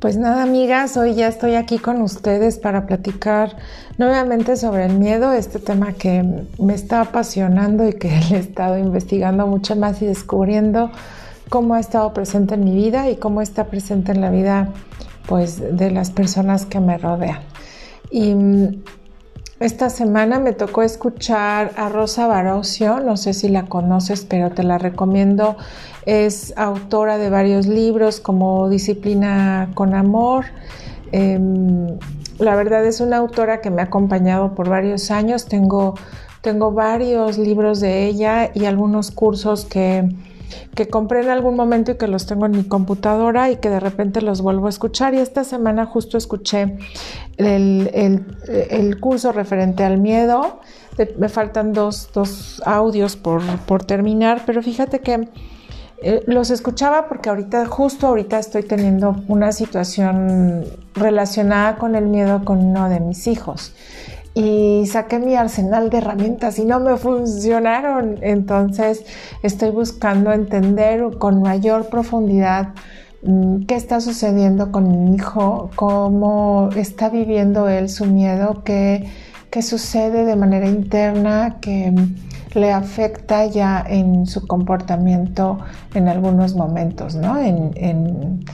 Pues nada, amigas, hoy ya estoy aquí con ustedes para platicar nuevamente sobre el miedo, este tema que me está apasionando y que he estado investigando mucho más y descubriendo cómo ha estado presente en mi vida y cómo está presente en la vida pues de las personas que me rodean. Y mm, esta semana me tocó escuchar a Rosa Barocio, no sé si la conoces, pero te la recomiendo. Es autora de varios libros como Disciplina con Amor. Em, la verdad es una autora que me ha acompañado por varios años. Tengo, tengo varios libros de ella y algunos cursos que que compré en algún momento y que los tengo en mi computadora y que de repente los vuelvo a escuchar. Y esta semana justo escuché el, curso referente al miedo. Me faltan dos, audios por, terminar, pero fíjate que eh, los escuchaba porque ahorita, justo ahorita estoy teniendo una situación relacionada con el miedo con uno de mis hijos y saqué mi arsenal de herramientas y no me funcionaron. Entonces estoy buscando entender con mayor profundidad mm, qué está sucediendo con mi hijo, cómo está viviendo él su miedo, qué, qué sucede de manera interna que le afecta ya en su comportamiento en algunos momentos, ¿no? En,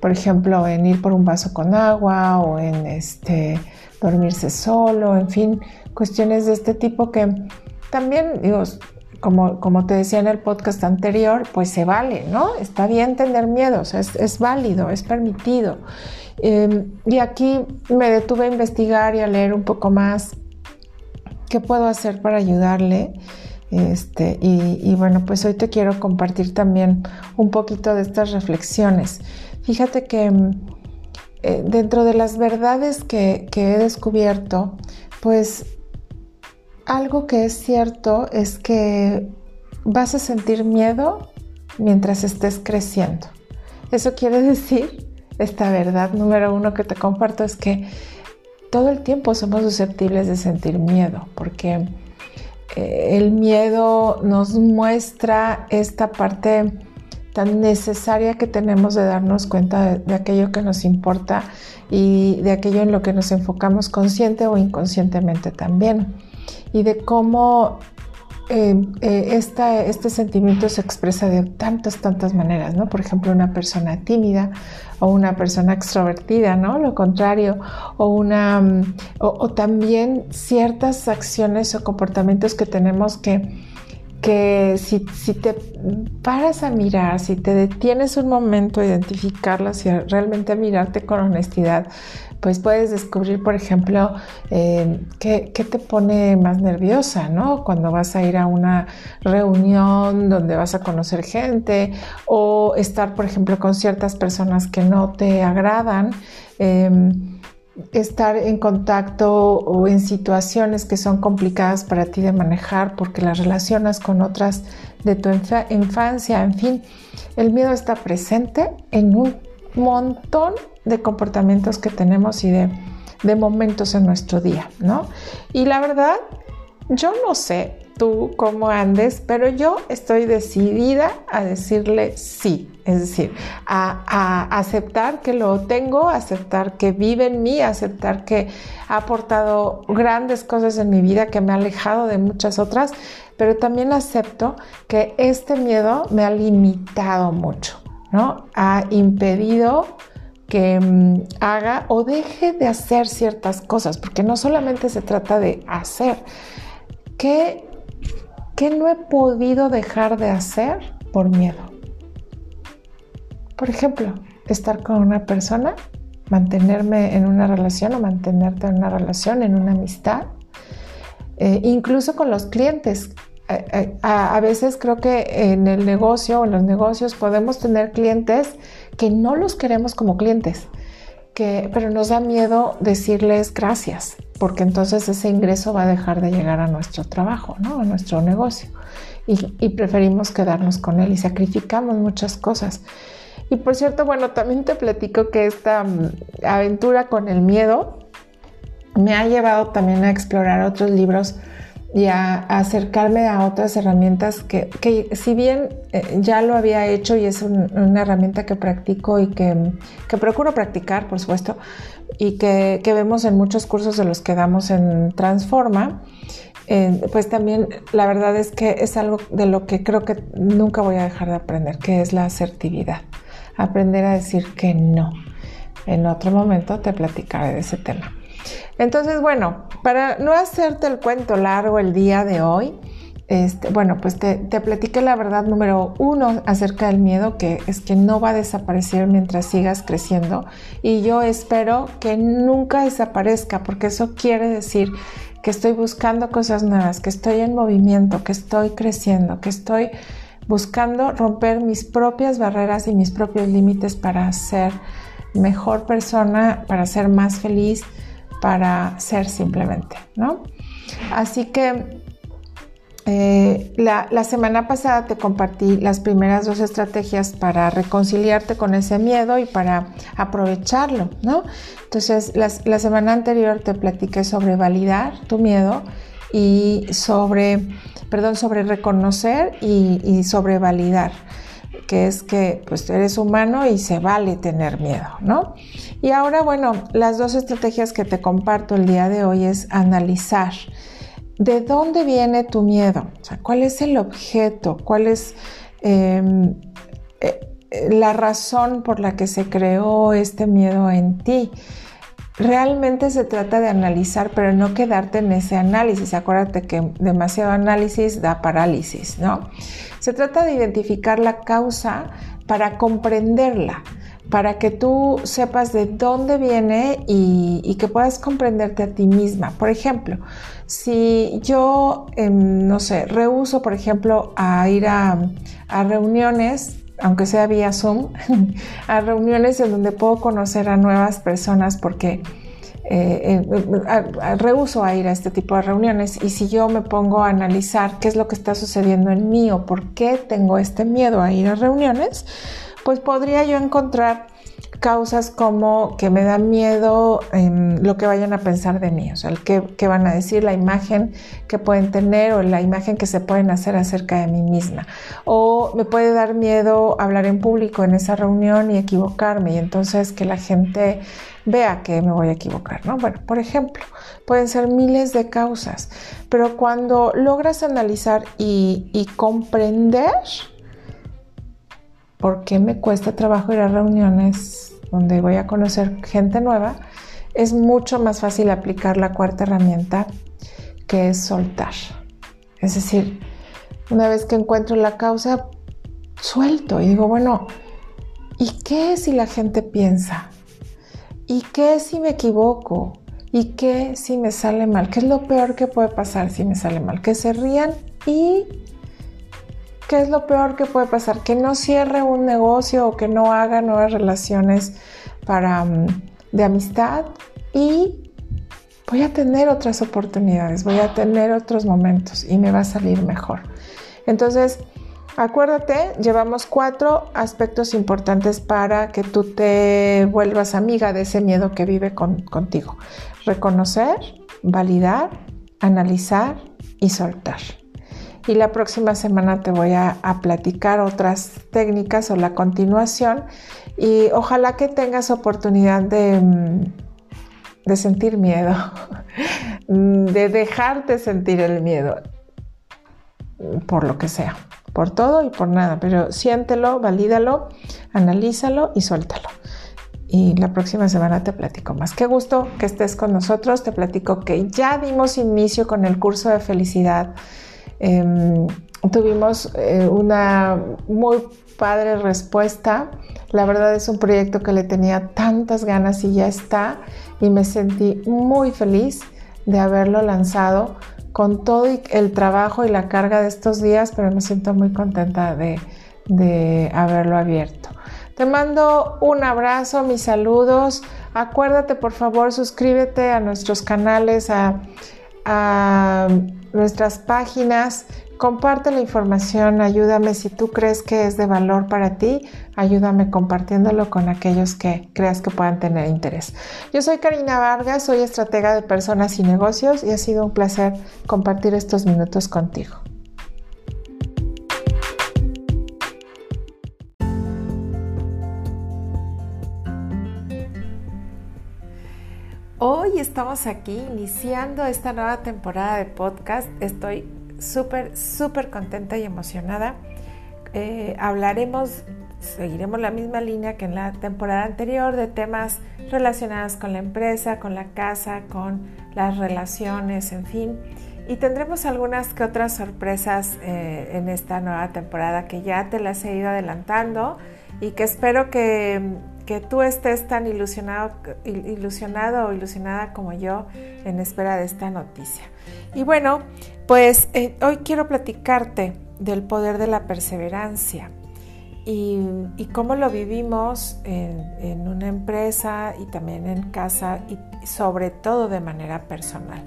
por ejemplo, en ir por un vaso con agua o en este dormirse solo, en fin, cuestiones de este tipo que también, digo, como, como te decía en el podcast anterior, pues se vale, ¿no? Está bien tener miedos, es, es válido, es permitido. Em, y aquí me detuve a investigar y a leer un poco más qué puedo hacer para ayudarle. Este, y, y, bueno, pues hoy te quiero compartir también un poquito de estas reflexiones. Fíjate que eh, dentro de las verdades que, he descubierto, pues algo que es cierto es que vas a sentir miedo mientras estés creciendo. Eso quiere decir, esta verdad número uno que te comparto es que todo el tiempo somos susceptibles de sentir miedo, porque eh, el miedo nos muestra esta parte tan necesaria que tenemos de darnos cuenta de, aquello que nos importa y de aquello en lo que nos enfocamos consciente o inconscientemente también. Y de cómo eh, eh, este sentimiento se expresa de tantas, tantas maneras, ¿no? Por ejemplo, una persona tímida o una persona extrovertida, ¿no? Lo contrario, o una, mm, o también ciertas acciones o comportamientos que tenemos que que si, te paras a mirar, si te detienes un momento a identificarlas y realmente a mirarte con honestidad, pues puedes descubrir, por ejemplo, eh, qué, te pone más nerviosa, ¿no? Cuando vas a ir a una reunión donde vas a conocer gente o estar, por ejemplo, con ciertas personas que no te agradan. Em, estar en contacto o en situaciones que son complicadas para ti de manejar porque las relacionas con otras de tu infancia, en fin, el miedo está presente en un montón de comportamientos que tenemos y de, de momentos en nuestro día, ¿no? Y la verdad, yo no sé tú cómo andes, pero yo estoy decidida a decirle sí, es decir, a, aceptar que lo tengo, aceptar que vive en mí, aceptar que ha aportado grandes cosas en mi vida, que me ha alejado de muchas otras, pero también acepto que este miedo me ha limitado mucho, ¿no? Ha impedido que mm, haga o deje de hacer ciertas cosas, porque no solamente se trata de hacer, ¿qué ¿Qué no he podido dejar de hacer por miedo? Por ejemplo, estar con una persona, mantenerme en una relación o mantenerte en una relación, en una amistad, eh, incluso con los clientes. Eh, eh, a, veces creo que en el negocio o en los negocios podemos tener clientes que no los queremos como clientes, que, pero nos da miedo decirles gracias, porque entonces ese ingreso va a dejar de llegar a nuestro trabajo, ¿no? a nuestro negocio. Y, preferimos quedarnos con él y sacrificamos muchas cosas. Y por cierto, bueno, también te platico que esta mm, aventura con el miedo me ha llevado también a explorar otros libros y a, acercarme a otras herramientas que, si bien eh, ya lo había hecho y es una herramienta que practico y que, procuro practicar, por supuesto, y que, vemos en muchos cursos de los que damos en Transforma, eh, pues también la verdad es que es algo de lo que creo que nunca voy a dejar de aprender, que es la asertividad. Aprender a decir que no. En otro momento te platicaré de ese tema. Entonces, bueno, para no hacerte el cuento largo el día de hoy, este, bueno, pues te, te platiqué la verdad número uno acerca del miedo, que es que no va a desaparecer mientras sigas creciendo. Y yo espero que nunca desaparezca, porque eso quiere decir que estoy buscando cosas nuevas, que estoy en movimiento, que estoy creciendo, que estoy buscando romper mis propias barreras y mis propios límites para ser mejor persona, para ser más feliz, para ser simplemente, ¿no? Así que eh, la, semana pasada te compartí las primeras dos estrategias para reconciliarte con ese miedo y para aprovecharlo, ¿no? Entonces, la semana anterior te platiqué sobre validar tu miedo y sobre, perdón, sobre reconocer y, y sobre validar que es que pues eres humano y se vale tener miedo, ¿no? Y ahora, bueno, las dos estrategias que te comparto el día de hoy es analizar de dónde viene tu miedo, cuál es el objeto, cuál es em, eh, la razón por la que se creó este miedo en ti. Realmente se trata de analizar, pero no quedarte en ese análisis. Acuérdate que demasiado análisis da parálisis, ¿no? Se trata de identificar la causa para comprenderla, para que tú sepas de dónde viene y, que puedas comprenderte a ti misma. Por ejemplo, si yo, em, no sé, rehuso, por ejemplo, a ir a, reuniones, aunque sea vía Zoom, a reuniones en donde puedo conocer a nuevas personas porque eh, eh rehuso a ir a este tipo de reuniones. Y si yo me pongo a analizar qué es lo que está sucediendo en mí o por qué tengo este miedo a ir a reuniones, pues podría yo encontrar causas como que me da miedo en lo que vayan a pensar de mí, o sea, el qué, van a decir, la imagen que pueden tener o la imagen que se pueden hacer acerca de mí misma. O me puede dar miedo hablar en público en esa reunión y equivocarme y entonces que la gente vea que me voy a equivocar, ¿no? Bueno, por ejemplo, pueden ser miles de causas, pero cuando logras analizar y, y comprender, por qué me cuesta trabajo ir a reuniones donde voy a conocer gente nueva, es mucho más fácil aplicar la cuarta herramienta que es soltar. Es decir, una vez que encuentro la causa, suelto y digo, bueno, ¿y qué si la gente piensa? ¿Y qué si me equivoco? ¿Y qué si me sale mal? ¿Qué es lo peor que puede pasar si me sale mal? Que se rían y ¿Qué es lo peor que puede pasar? Que no cierre un negocio o que no haga nuevas relaciones para, mm, de amistad y voy a tener otras oportunidades, voy a tener otros momentos y me va a salir mejor. Entonces, acuérdate, llevamos cuatro aspectos importantes para que tú te vuelvas amiga de ese miedo que vive contigo. Reconocer, validar, analizar y soltar y la próxima semana te voy a, platicar otras técnicas o la continuación y ojalá que tengas oportunidad de, mm, de sentir miedo, de dejarte sentir el miedo por lo que sea, por todo y por nada, pero siéntelo, valídalo, analízalo y suéltalo. Y la próxima semana te platico más. Qué gusto que estés con nosotros. Te platico que ya dimos inicio con el curso de felicidad Em, tuvimos eh, una muy padre respuesta. La verdad es un proyecto que le tenía tantas ganas y ya está. Y me sentí muy feliz de haberlo lanzado con todo el trabajo y la carga de estos días, pero me siento muy contenta de, haberlo abierto. Te mando un abrazo, mis saludos. Acuérdate, por favor, suscríbete a nuestros canales, a nuestras páginas, comparte la información, ayúdame si tú crees que es de valor para ti, ayúdame compartiéndolo con aquellos que creas que puedan tener interés. Yo soy Karina Vargas, soy estratega de personas y negocios y ha sido un placer compartir estos minutos contigo. Hoy estamos aquí iniciando esta nueva temporada de podcast. Estoy súper, súper contenta y emocionada. Eh, hablaremos, seguiremos la misma línea que en la temporada anterior de temas relacionados con la empresa, con la casa, con las relaciones, en fin. Y tendremos algunas que otras sorpresas eh, en esta nueva temporada que ya te las he ido adelantando y que espero que que tú estés tan ilusionado, ilusionado o ilusionada como yo en espera de esta noticia. Y bueno, pues eh, hoy quiero platicarte del poder de la perseverancia y, cómo lo vivimos en, una empresa y también en casa y sobre todo de manera personal.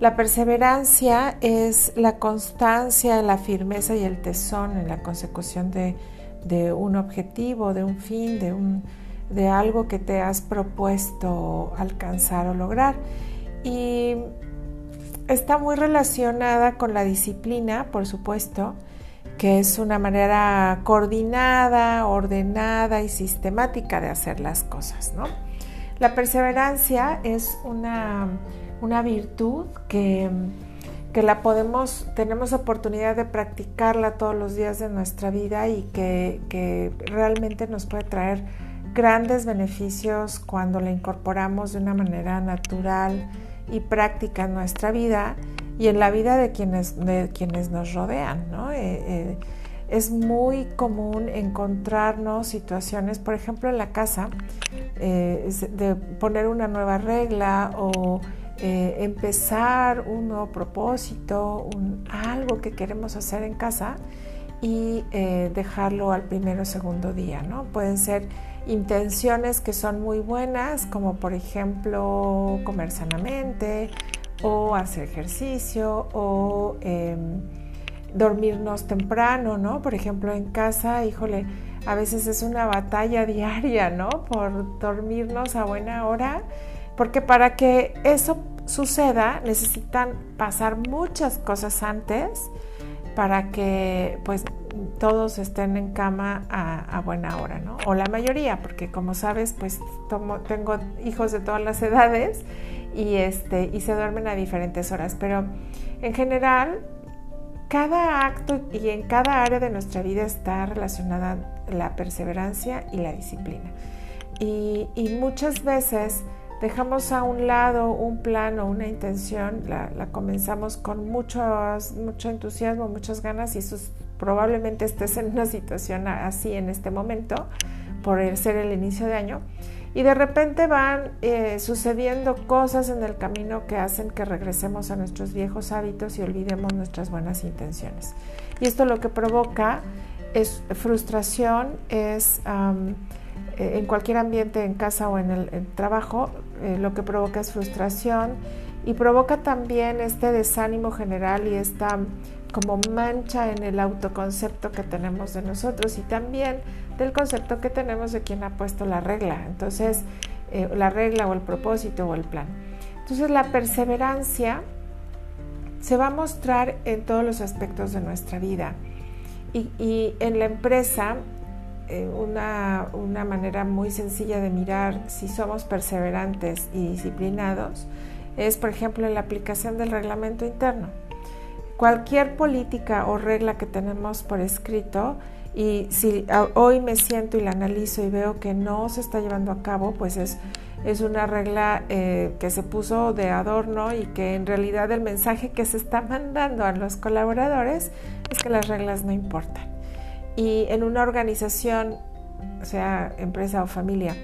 La perseverancia es la constancia, la firmeza y el tesón en la consecución de un objetivo, de un fin, de un, de algo que te has propuesto alcanzar o lograr. Y está muy relacionada con la disciplina, por supuesto, que es una manera coordinada, ordenada y sistemática de hacer las cosas. ¿no? La perseverancia es una, virtud que, que, la podemos, tenemos oportunidad de practicarla todos los días de nuestra vida y que, que realmente nos puede traer grandes beneficios cuando la incorporamos de una manera natural y práctica en nuestra vida y en la vida de quienes, de quienes nos rodean. Eh, eh, es muy común encontrarnos situaciones, por ejemplo en la casa, eh, de poner una nueva regla o empezar un nuevo propósito, algo que queremos hacer en casa y dejarlo al primero o segundo día. ¿no? Pueden ser intenciones que son muy buenas, como por ejemplo comer sanamente o hacer ejercicio o em, dormirnos temprano, ¿no? Por ejemplo, en casa, híjole, a veces es una batalla diaria, ¿no? Por dormirnos a buena hora, porque para que eso suceda necesitan pasar muchas cosas antes para que pues todos estén en cama a, buena hora, ¿no? O la mayoría, porque como sabes, pues tengo hijos de todas las edades y, este, y se duermen a diferentes horas, pero en general, cada acto y en cada área de nuestra vida está relacionada la perseverancia y la disciplina. Y, y muchas veces dejamos a un lado un plan o una intención, la, comenzamos con mucho, mucho entusiasmo, muchas ganas y eso probablemente estés en una situación así en este momento por ser el inicio de año y de repente van eh, sucediendo cosas en el camino que hacen que regresemos a nuestros viejos hábitos y olvidemos nuestras buenas intenciones. Y esto lo que provoca es frustración, es eh, en cualquier ambiente, en casa o en el trabajo, eh, lo que provoca es frustración y provoca también este desánimo general y esta como mancha en el autoconcepto que tenemos de nosotros y también del concepto que tenemos de quien ha puesto la regla. Entonces, eh, la regla o el propósito o el plan. Entonces, la perseverancia se va a mostrar en todos los aspectos de nuestra vida. y en la empresa eh, una, una, manera muy sencilla de mirar si somos perseverantes y disciplinados es, por ejemplo, la aplicación del reglamento interno. Cualquier política o regla que tenemos por escrito y si hoy me siento y la analizo y veo que no se está llevando a cabo, pues es, es una regla eh, que se puso de adorno y que en realidad el mensaje que se está mandando a los colaboradores es que las reglas no importan. Y en una organización, sea empresa o familia,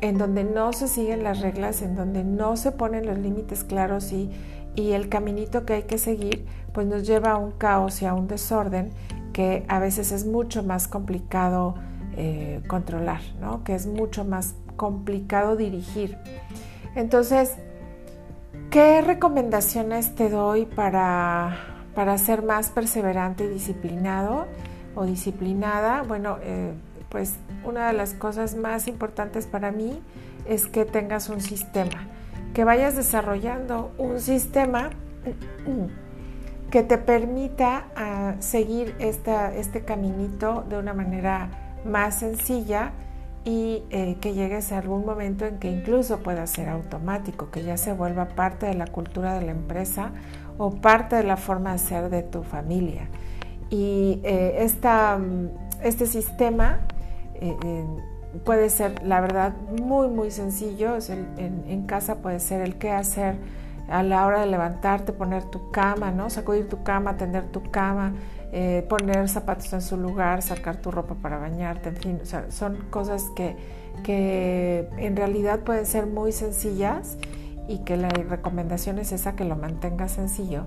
en donde no se siguen las reglas, en donde no se ponen los límites claros y, el caminito que hay que seguir, pues nos lleva a un caos y a un desorden que a veces es mucho más complicado eh, controlar, ¿no? que es mucho más complicado dirigir. Entonces, ¿qué recomendaciones te doy para para ser más perseverante y disciplinado o disciplinada, bueno, eh, pues una de las cosas más importantes para mí es que tengas un sistema, que vayas desarrollando un sistema que te permita ah, seguir este caminito de una manera más sencilla y eh, que llegues a algún momento en que incluso pueda ser automático, que ya se vuelva parte de la cultura de la empresa o parte de la forma de ser de tu familia. Y eh, este sistema eh, puede ser, la verdad, muy, muy sencillo. en, casa puede ser el qué hacer a la hora de levantarte, poner tu cama, ¿no? Sacudir tu cama, tender tu cama, eh, poner zapatos en su lugar, sacar tu ropa para bañarte, en fin, son cosas que, que en realidad pueden ser muy sencillas y que la recomendación es esa, que lo mantengas sencillo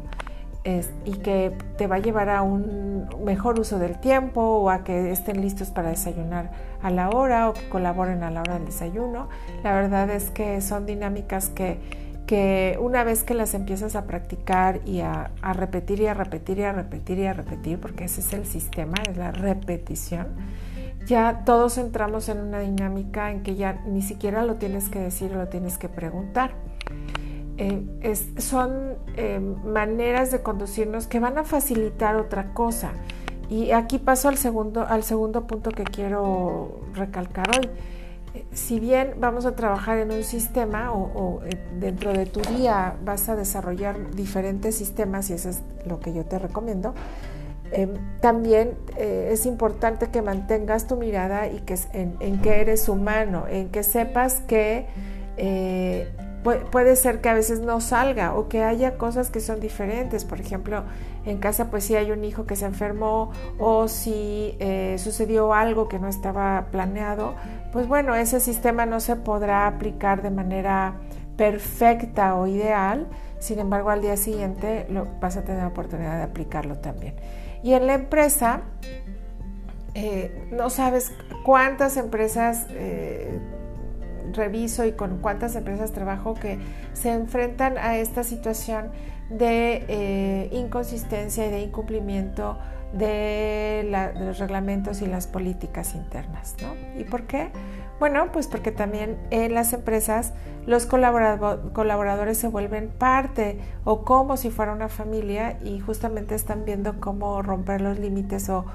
y que te va a llevar a un mejor uso del tiempo o a que estén listos para desayunar a la hora o que colaboren a la hora del desayuno. La verdad es que son dinámicas que, que una vez que las empiezas a practicar y a, a, repetir y a repetir y a repetir y a repetir, porque ese es el sistema, es la repetición, ya todos entramos en una dinámica en que ya ni siquiera lo tienes que decir lo tienes que preguntar. Eh, son eh, maneras de conducirnos que van a facilitar otra cosa. Y aquí paso al segundo, al segundo punto que quiero recalcar hoy. Eh, si bien vamos a trabajar en un sistema o, dentro de tu día vas a desarrollar diferentes sistemas y eso es lo que yo te recomiendo, también es importante que mantengas tu mirada y que en, en, que eres humano, en que sepas que puede ser que a veces no salga o que haya cosas que son diferentes. Por ejemplo, en casa pues si hay un hijo que se enfermó o si eh, sucedió algo que no estaba planeado, pues bueno, ese sistema no se podrá aplicar de manera perfecta o ideal. Sin embargo, al día siguiente lo, vas a tener la oportunidad de aplicarlo también. Y en la empresa, eh, no sabes cuántas empresas... Eh, reviso y con cuántas empresas trabajo que se enfrentan a esta situación de eh, inconsistencia y de incumplimiento de, los reglamentos y las políticas internas. ¿no? ¿Y por qué? Bueno, pues porque también en las empresas los colaboradores se vuelven parte o como si fuera una familia y justamente están viendo cómo romper los límites o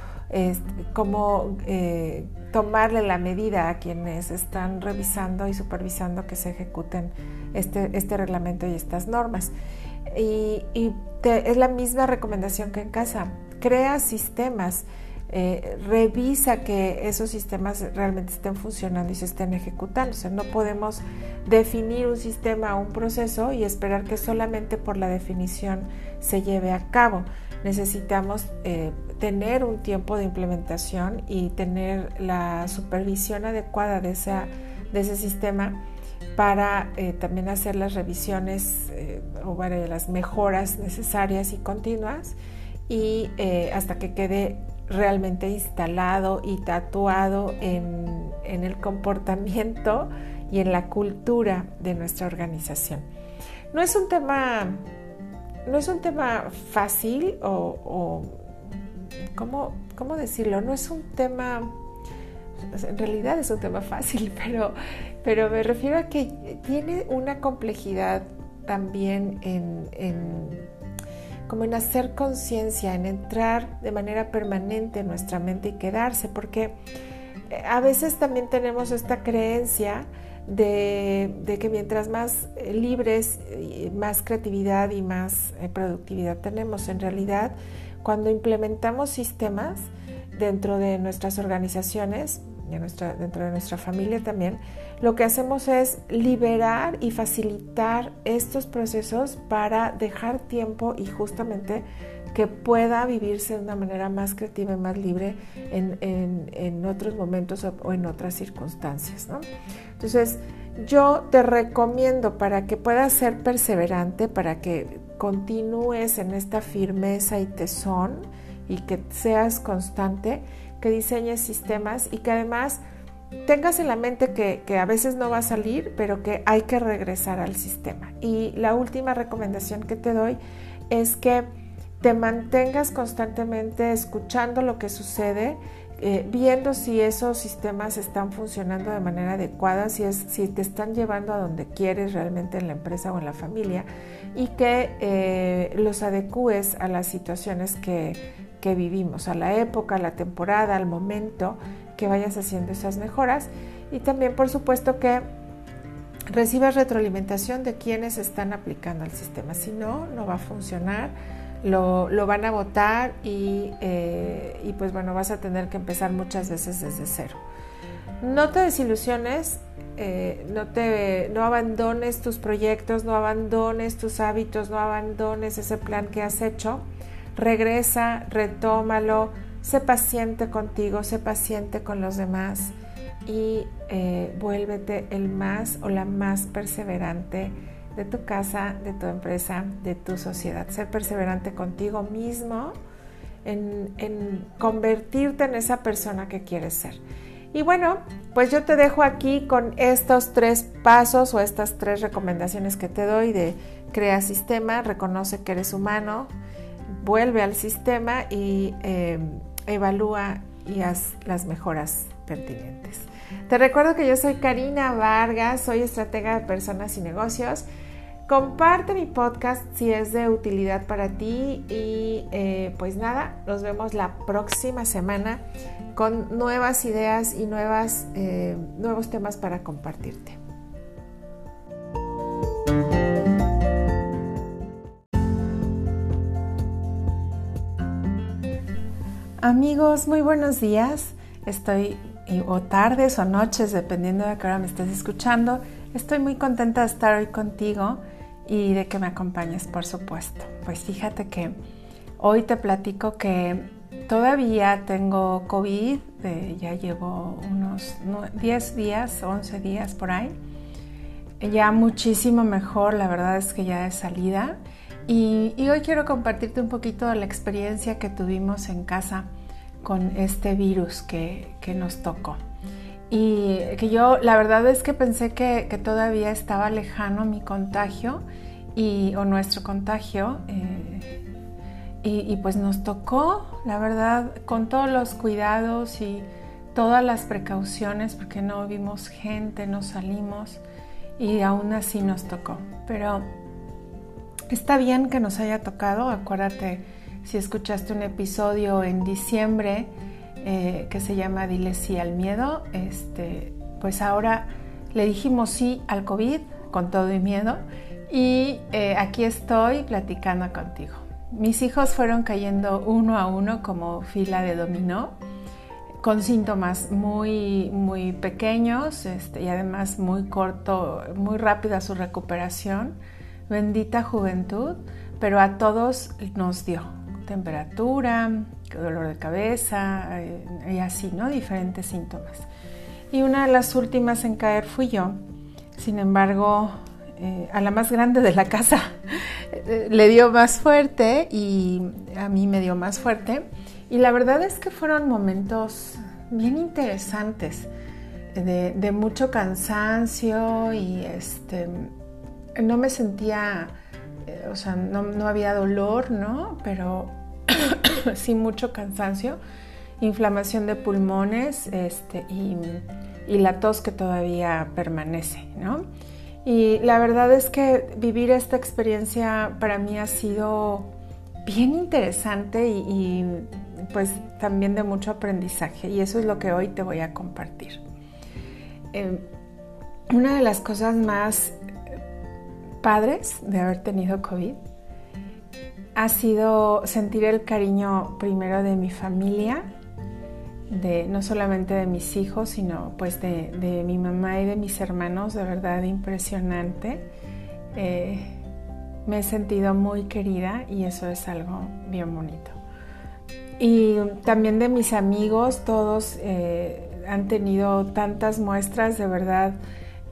cómo eh, tomarle la medida a quienes están revisando y supervisando que se ejecuten este, este reglamento y estas normas. Y, es la misma recomendación que en casa. Crea sistemas, eh, revisa que esos sistemas realmente estén funcionando y se estén ejecutando. O sea, no podemos definir un sistema o un proceso y esperar que solamente por la definición se lleve a cabo. Necesitamos eh, tener un tiempo de implementación y tener la supervisión adecuada de, esa, de ese sistema para eh, también hacer las revisiones eh, o las mejoras necesarias y continuas y eh, hasta que quede realmente instalado y tatuado en, en, el comportamiento y en la cultura de nuestra organización. No es un tema, no es un tema fácil o ¿cómo, ¿cómo decirlo? No es un tema, en realidad es un tema fácil, pero, pero me refiero a que tiene una complejidad también en, como en hacer conciencia, en entrar de manera permanente en nuestra mente y quedarse, porque eh, a veces también tenemos esta creencia de, de, que mientras más libres, más creatividad y más eh, productividad tenemos, en realidad cuando implementamos sistemas dentro de nuestras organizaciones, dentro de nuestra familia también, lo que hacemos es liberar y facilitar estos procesos para dejar tiempo y justamente que pueda vivirse de una manera más creativa y más libre en, otros momentos o, en otras circunstancias. Entonces, yo te recomiendo para que puedas ser perseverante, para que continúes en esta firmeza y tesón y que seas constante, que diseñes sistemas y que además tengas en la mente que, a veces no va a salir, pero que hay que regresar al sistema. Y la última recomendación que te doy es que te mantengas constantemente escuchando lo que sucede, eh, viendo si esos sistemas están funcionando de manera adecuada, si, es, si te están llevando a donde quieres realmente en la empresa o en la familia y que eh, los adecúes a las situaciones que, que vivimos, a la época, a la temporada, al momento, que vayas haciendo esas mejoras. Y también por supuesto que recibas retroalimentación de quienes están aplicando el sistema, si no, no va a funcionar lo, van a votar eh, y, pues bueno, vas a tener que empezar muchas veces desde cero. No te desilusiones, eh, no, te, no abandones tus proyectos, no abandones tus hábitos, no abandones ese plan que has hecho. Regresa, retómalo, sé paciente contigo, sé paciente con los demás y eh, vuélvete el más o la más perseverante de tu casa, de tu empresa, de tu sociedad. Ser perseverante contigo mismo en, convertirte en esa persona que quieres ser. Y bueno, pues yo te dejo aquí con estos tres pasos o estas tres recomendaciones que te doy de crea sistema, reconoce que eres humano, vuelve al sistema y eh, evalúa y haz las mejoras pertinentes. Te recuerdo que yo soy Karina Vargas, soy estratega de personas y negocios. Comparte mi podcast si es de utilidad para ti y eh, pues nada, nos vemos la próxima semana con nuevas ideas y eh, nuevos temas para compartirte. Amigos, muy buenos días. Estoy o tardes o noches, dependiendo de qué hora me estés escuchando. Estoy muy contenta de estar hoy contigo y de que me acompañes, por supuesto. Pues fíjate que hoy te platico que todavía tengo COVID, ya llevo unos 10 días, 11 días por ahí. Ya muchísimo mejor, la verdad es que ya de salida. Y, y hoy quiero compartirte un poquito de la experiencia que tuvimos en casa con este virus que, que nos tocó. Y que yo la verdad es que pensé que, que todavía estaba lejano mi contagio y, o nuestro contagio. Eh, y, pues nos tocó, la verdad, con todos los cuidados y todas las precauciones, porque no vimos gente, no salimos y aún así nos tocó. Pero está bien que nos haya tocado, acuérdate si escuchaste un episodio en diciembre eh, que se llama Dile sí al miedo, este, pues ahora le dijimos sí al COVID con todo y miedo y eh, aquí estoy platicando contigo. Mis hijos fueron cayendo uno a uno como fila de dominó, con síntomas muy, muy pequeños este, y además muy corto, muy rápida su recuperación. Bendita juventud, pero a todos nos dio temperatura, dolor de cabeza eh, y así, ¿no? Diferentes síntomas. Y una de las últimas en caer fui yo. Sin embargo, eh, a la más grande de la casa le dio más fuerte y a mí me dio más fuerte. Y la verdad es que fueron momentos bien interesantes, de, mucho cansancio y este, no me sentía, eh, o sea, no, había dolor, ¿no? Pero sí mucho cansancio, inflamación de pulmones este, y, y la tos que todavía permanece, ¿no? Y la verdad es que vivir esta experiencia para mí ha sido bien interesante y, pues también de mucho aprendizaje y eso es lo que hoy te voy a compartir. Eh, una de las cosas más padres de haber tenido COVID ha sido sentir el cariño primero de mi familia, de no solamente de mis hijos, sino pues de, mi mamá y de mis hermanos, de verdad impresionante. Eh, me he sentido muy querida y eso es algo bien bonito. Y también de mis amigos, todos eh, han tenido tantas muestras, de verdad.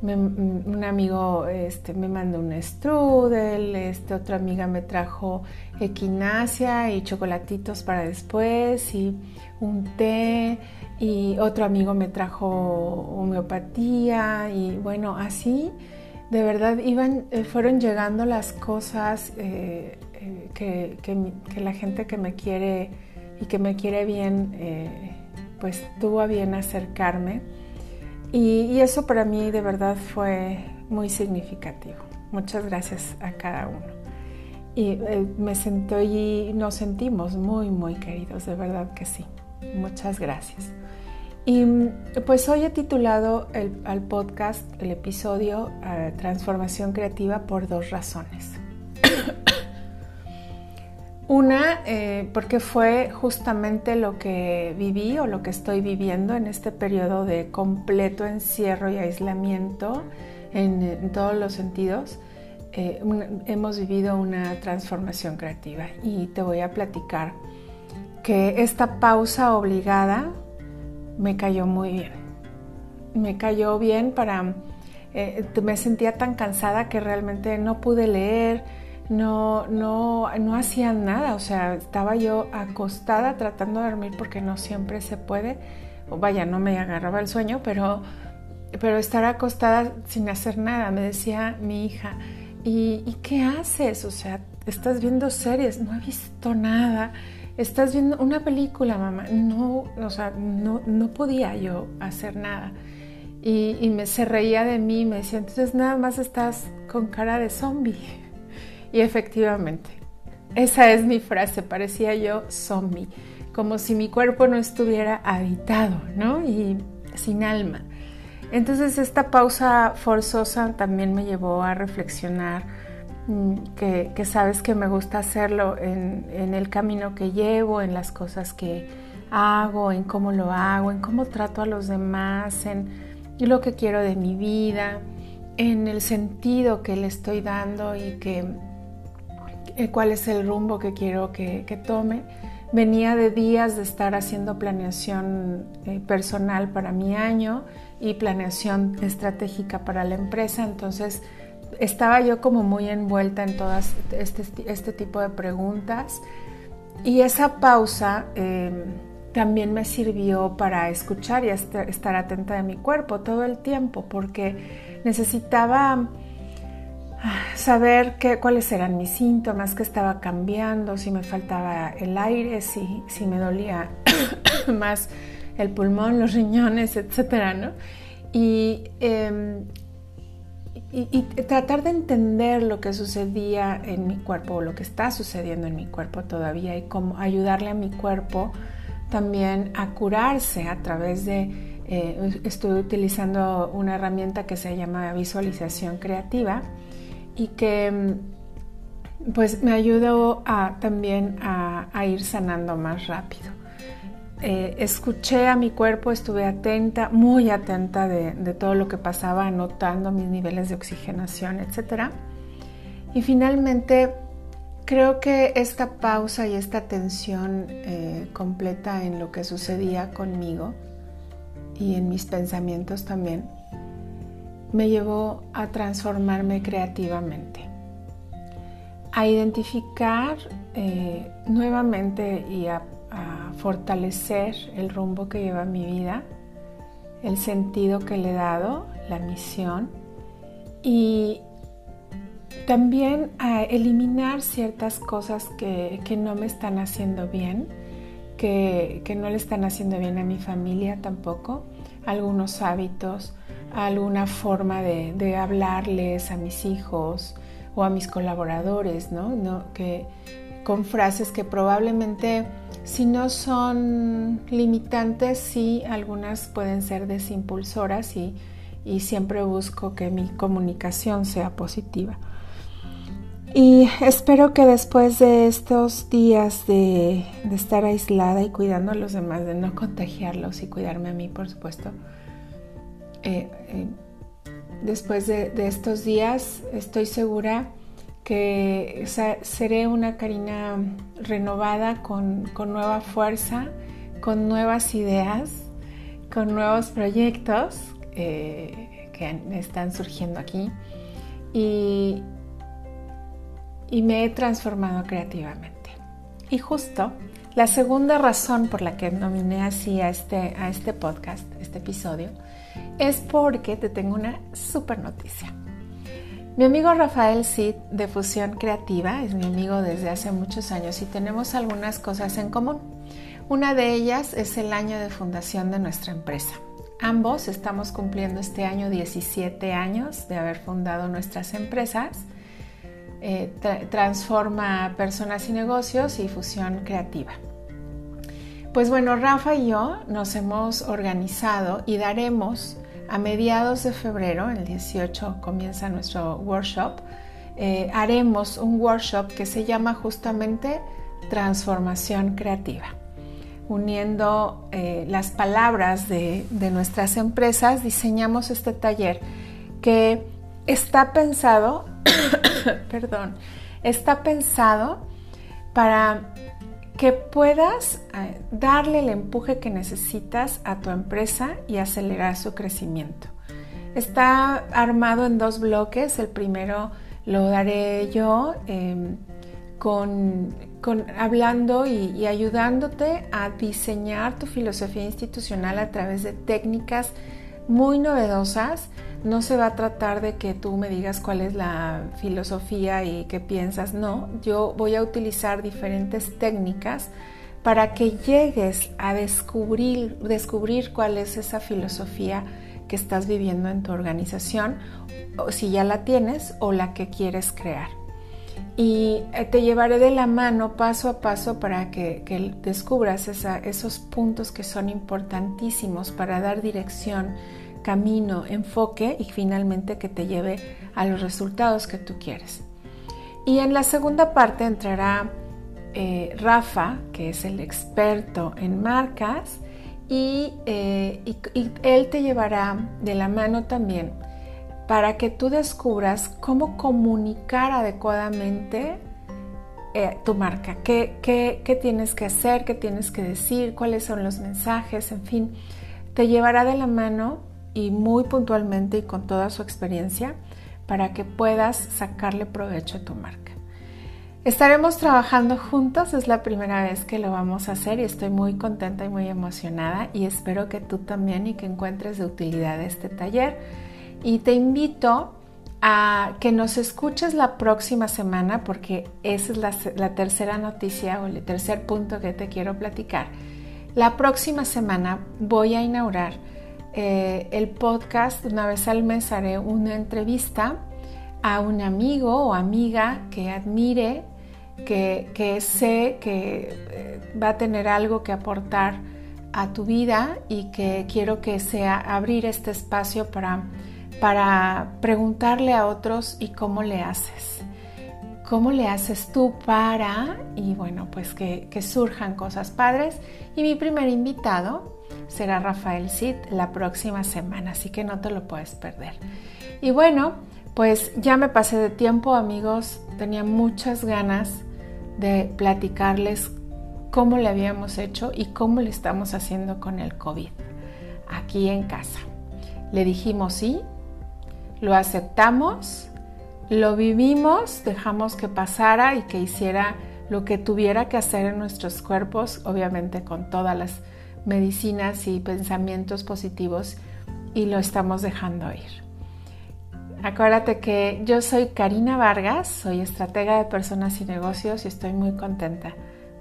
Un amigo este, me mandó un strudel, este, otra amiga me trajo equinacia y chocolatitos para después y un té y otro amigo me trajo homeopatía y bueno, así de verdad iban, eh, fueron llegando las cosas eh, que, la gente que me quiere y que me quiere bien, eh, pues tuvo a bien acercarme. Y, eso para mí de verdad fue muy significativo. Muchas gracias a cada uno. Y eh, me sentó y nos sentimos muy, muy queridos, de verdad que sí. Muchas gracias. Y pues hoy he titulado el, al podcast, el episodio eh, Transformación Creativa por dos razones. Una, eh, porque fue justamente lo que viví o lo que estoy viviendo en este periodo de completo encierro y aislamiento en, todos los sentidos. Eh, hemos vivido una transformación creativa y te voy a platicar que esta pausa obligada me cayó muy bien. Me cayó bien para... Eh, me sentía tan cansada que realmente no pude leer, no, no, no hacía nada, o sea, estaba yo acostada tratando de dormir porque no siempre se puede, vaya, no me agarraba el sueño, pero, pero estar acostada sin hacer nada, me decía mi hija, ¿y, ¿y qué haces? O sea, estás viendo series, no he visto nada, estás viendo una película, mamá, no, o sea, no, no podía yo hacer nada. Y, y me, se reía de mí, me decía, entonces nada más estás con cara de zombie. Y efectivamente, esa es mi frase, parecía yo zombie, como si mi cuerpo no estuviera habitado, ¿no? Y sin alma. Entonces esta pausa forzosa también me llevó a reflexionar mm, que, sabes que me gusta hacerlo en, el camino que llevo, en las cosas que hago, en cómo lo hago, en cómo trato a los demás, en lo que quiero de mi vida, en el sentido que le estoy dando y que cuál es el rumbo que quiero que, tome. Venía de días de estar haciendo planeación eh, personal para mi año y planeación estratégica para la empresa, entonces estaba yo como muy envuelta en todas este, este tipo de preguntas y esa pausa em, también me sirvió para escuchar y estar atenta de mi cuerpo todo el tiempo porque necesitaba saber qué, cuáles eran mis síntomas, qué estaba cambiando, si me faltaba el aire, si, si me dolía más el pulmón, los riñones, etcétera, ¿no? Em, y, y, tratar de entender lo que sucedía en mi cuerpo o lo que está sucediendo en mi cuerpo todavía y cómo ayudarle a mi cuerpo también a curarse a través de, eh, estoy utilizando una herramienta que se llama visualización creativa y que pues me ayudó a, también a, ir sanando más rápido. Eh, escuché a mi cuerpo, estuve atenta, muy atenta de, todo lo que pasaba, anotando mis niveles de oxigenación, etc. Y finalmente creo que esta pausa y esta atención eh, completa en lo que sucedía conmigo y en mis pensamientos también me llevó a transformarme creativamente, a identificar eh, nuevamente y a, fortalecer el rumbo que lleva mi vida, el sentido que le he dado, la misión y también a eliminar ciertas cosas que, no me están haciendo bien, que, que, no le están haciendo bien a mi familia tampoco, algunos hábitos, alguna forma de, hablarles a mis hijos o a mis colaboradores, ¿no? Que, con frases que probablemente si no son limitantes, sí algunas pueden ser desimpulsoras y, siempre busco que mi comunicación sea positiva. Y espero que después de estos días de, estar aislada y cuidando a los demás, de no contagiarlos y cuidarme a mí, por supuesto, eh, eh, después de, estos días estoy segura que seré una Karina renovada con, nueva fuerza, con nuevas ideas, con nuevos proyectos eh, que están surgiendo aquí y, y me he transformado creativamente. Y justo la segunda razón por la que nominé así a este, a este podcast, este episodio, es porque te tengo una super noticia. Mi amigo Rafael Cid de Fusión Creativa es mi amigo desde hace muchos años y tenemos algunas cosas en común. Una de ellas es el año de fundación de nuestra empresa. Ambos estamos cumpliendo este año 17 años de haber fundado nuestras empresas. Eh, transforma Personas y Negocios y Fusión Creativa. Pues bueno, Rafa y yo nos hemos organizado y daremos a mediados de febrero, el 18 comienza nuestro workshop, eh, haremos un workshop que se llama justamente Transformación Creativa. Uniendo eh, las palabras de, de nuestras empresas, diseñamos este taller que está pensado, perdón, está pensado para que puedas eh, darle el empuje que necesitas a tu empresa y acelerar su crecimiento. Está armado en dos bloques. El primero lo daré yo em, con, hablando y ayudándote a diseñar tu filosofía institucional a través de técnicas muy novedosas no se va a tratar de que tú me digas cuál es la filosofía y qué piensas, no, yo voy a utilizar diferentes técnicas para que llegues a descubrir, descubrir cuál es esa filosofía que estás viviendo en tu organización, o si ya la tienes o la que quieres crear. Y eh, te llevaré de la mano paso a paso para que, descubras esos puntos que son importantísimos para dar dirección camino, enfoque y finalmente que te lleve a los resultados que tú quieres. Y en la segunda parte entrará eh, Rafa, que es el experto en marcas, y, eh, él te llevará de la mano también para que tú descubras cómo comunicar adecuadamente eh, tu marca, qué, qué tienes que hacer, qué tienes que decir, cuáles son los mensajes, en fin, te llevará de la mano y muy puntualmente y con toda su experiencia para que puedas sacarle provecho a tu marca. Estaremos trabajando juntos, es la primera vez que lo vamos a hacer y estoy muy contenta y muy emocionada y espero que tú también y que encuentres de utilidad este taller. Y te invito a que nos escuches la próxima semana porque esa es la, la tercera noticia o el tercer punto que te quiero platicar. La próxima semana voy a inaugurar eh, el podcast, una vez al mes haré una entrevista a un amigo o amiga que admire, que, sé que eh, va a tener algo que aportar a tu vida y que quiero que sea abrir este espacio para, para preguntarle a otros y cómo le haces. ¿Cómo le haces tú para? Y bueno, pues que, que surjan cosas padres. Y mi primer invitado será Rafael Cid la próxima semana, así que no te lo puedes perder. Y bueno, pues ya me pasé de tiempo, amigos, tenía muchas ganas de platicarles cómo le habíamos hecho y cómo le estamos haciendo con el COVID aquí en casa. Le dijimos sí, lo aceptamos, lo vivimos, dejamos que pasara y que hiciera lo que tuviera que hacer en nuestros cuerpos, obviamente con todas las medicinas y pensamientos positivos y lo estamos dejando ir. Acuérdate que yo soy Karina Vargas, soy estratega de personas y negocios y estoy muy contenta,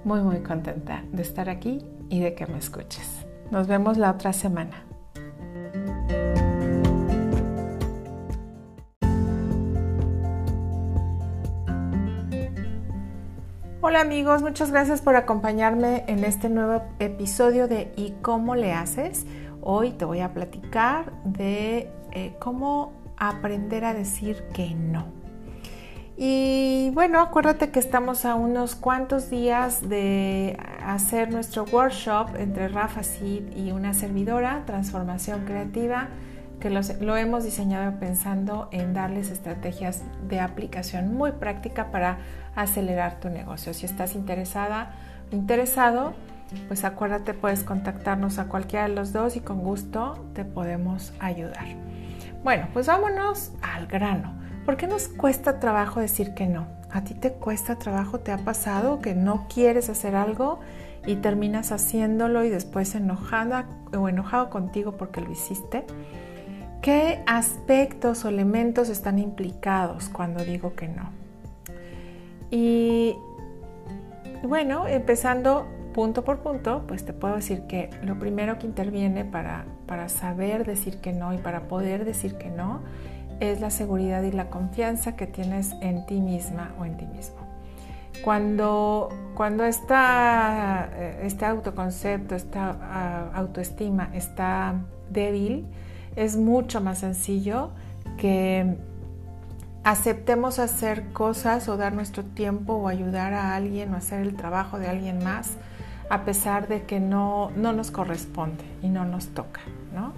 muy muy contenta de estar aquí y de que me escuches. Nos vemos la otra semana. Hola amigos, muchas gracias por acompañarme en este nuevo episodio de ¿Y cómo le haces? Hoy te voy a platicar de eh, cómo aprender a decir que no. Y bueno, acuérdate que estamos a unos cuantos días de hacer nuestro workshop entre Rafa Sid y una servidora, Transformación Creativa, que lo hemos diseñado pensando en darles estrategias de aplicación muy práctica para acelerar tu negocio. Si estás interesada, interesado, pues acuérdate, puedes contactarnos a cualquiera de los dos y con gusto te podemos ayudar. Bueno, pues vámonos al grano. ¿Por qué nos cuesta trabajo decir que no? ¿A ti te cuesta trabajo? ¿Te ha pasado que no quieres hacer algo y terminas haciéndolo y después enojada o enojado contigo porque lo hiciste? ¿Qué aspectos o elementos están implicados cuando digo que no? Y bueno, empezando punto por punto, pues te puedo decir que lo primero que interviene para, para saber decir que no y para poder decir que no es la seguridad y la confianza que tienes en ti misma o en ti mismo. Cuando, cuando esta, eh, este autoconcepto, esta ah, autoestima está débil, es mucho más sencillo que aceptemos hacer cosas o dar nuestro tiempo o ayudar a alguien o hacer el trabajo de alguien más a pesar de que no, no nos corresponde y no nos toca, ¿no?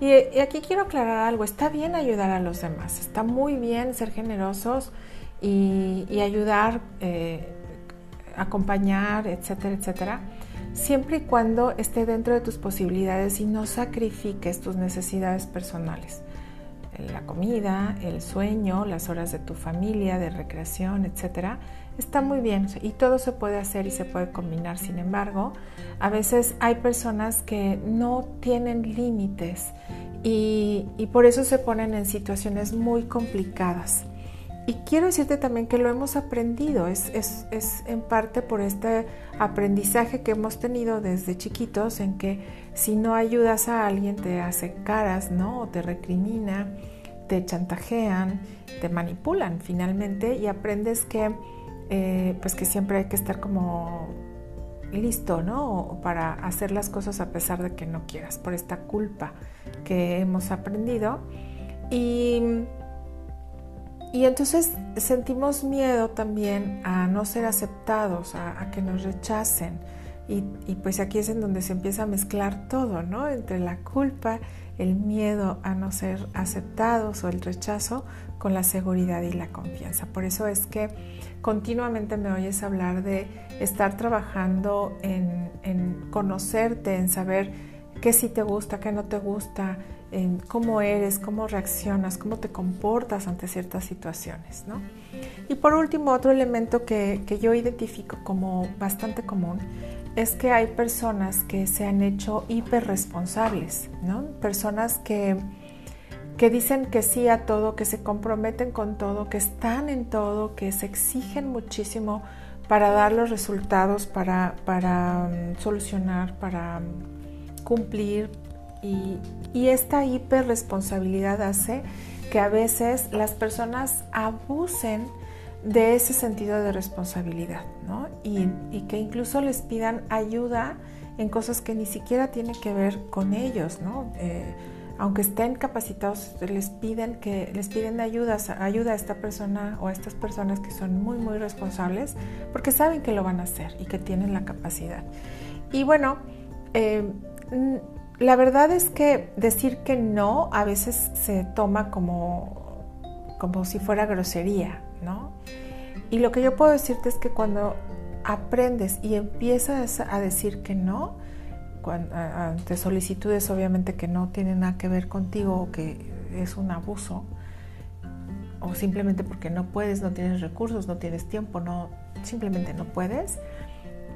Y, aquí quiero aclarar algo, está bien ayudar a los demás, está muy bien ser generosos y, ayudar, eh, acompañar, etcétera, etcétera, siempre y cuando esté dentro de tus posibilidades y no sacrifiques tus necesidades personales. La comida, el sueño, las horas de tu familia, de recreación, etcétera, está muy bien y todo se puede hacer y se puede combinar. Sin embargo, a veces hay personas que no tienen límites y, por eso se ponen en situaciones muy complicadas. Y quiero decirte también que lo hemos aprendido, es, en parte por este aprendizaje que hemos tenido desde chiquitos en que si no ayudas a alguien te hace caras, ¿no? O te recrimina, te chantajean, te manipulan finalmente y aprendes que eh, pues que siempre hay que estar como listo, ¿no? Para hacer las cosas a pesar de que no quieras, por esta culpa que hemos aprendido. Y, y entonces sentimos miedo también a no ser aceptados, a, que nos rechacen. Y, y, pues aquí es en donde se empieza a mezclar todo, ¿no? Entre la culpa, el miedo a no ser aceptados o el rechazo con la seguridad y la confianza. Por eso es que continuamente me oyes hablar de estar trabajando en, conocerte, en saber qué sí te gusta, qué no te gusta, en cómo eres, cómo reaccionas, cómo te comportas ante ciertas situaciones. ¿no? Y por último, otro elemento que, que yo identifico como bastante común es que hay personas que se han hecho hiperresponsables, ¿no? personas que que dicen que sí a todo, que se comprometen con todo, que están en todo, que se exigen muchísimo para dar los resultados, para, para mm, solucionar, para mm, cumplir. Y, y esta hiperresponsabilidad hace que a veces las personas abusen de ese sentido de responsabilidad, ¿no? Y, que incluso les pidan ayuda en cosas que ni siquiera tienen que ver con ellos, ¿no? Eh, aunque estén capacitados, les piden que les piden ayuda, a esta persona o a estas personas que son muy muy responsables, porque saben que lo van a hacer y que tienen la capacidad. Y bueno, eh, la verdad es que decir que no a veces se toma como, como si fuera grosería, ¿no? Y lo que yo puedo decirte es que cuando aprendes y empiezas a decir que no, ante solicitudes obviamente que no tienen nada que ver contigo o que es un abuso, o simplemente porque no puedes, no tienes recursos, no tienes tiempo, no, simplemente no puedes,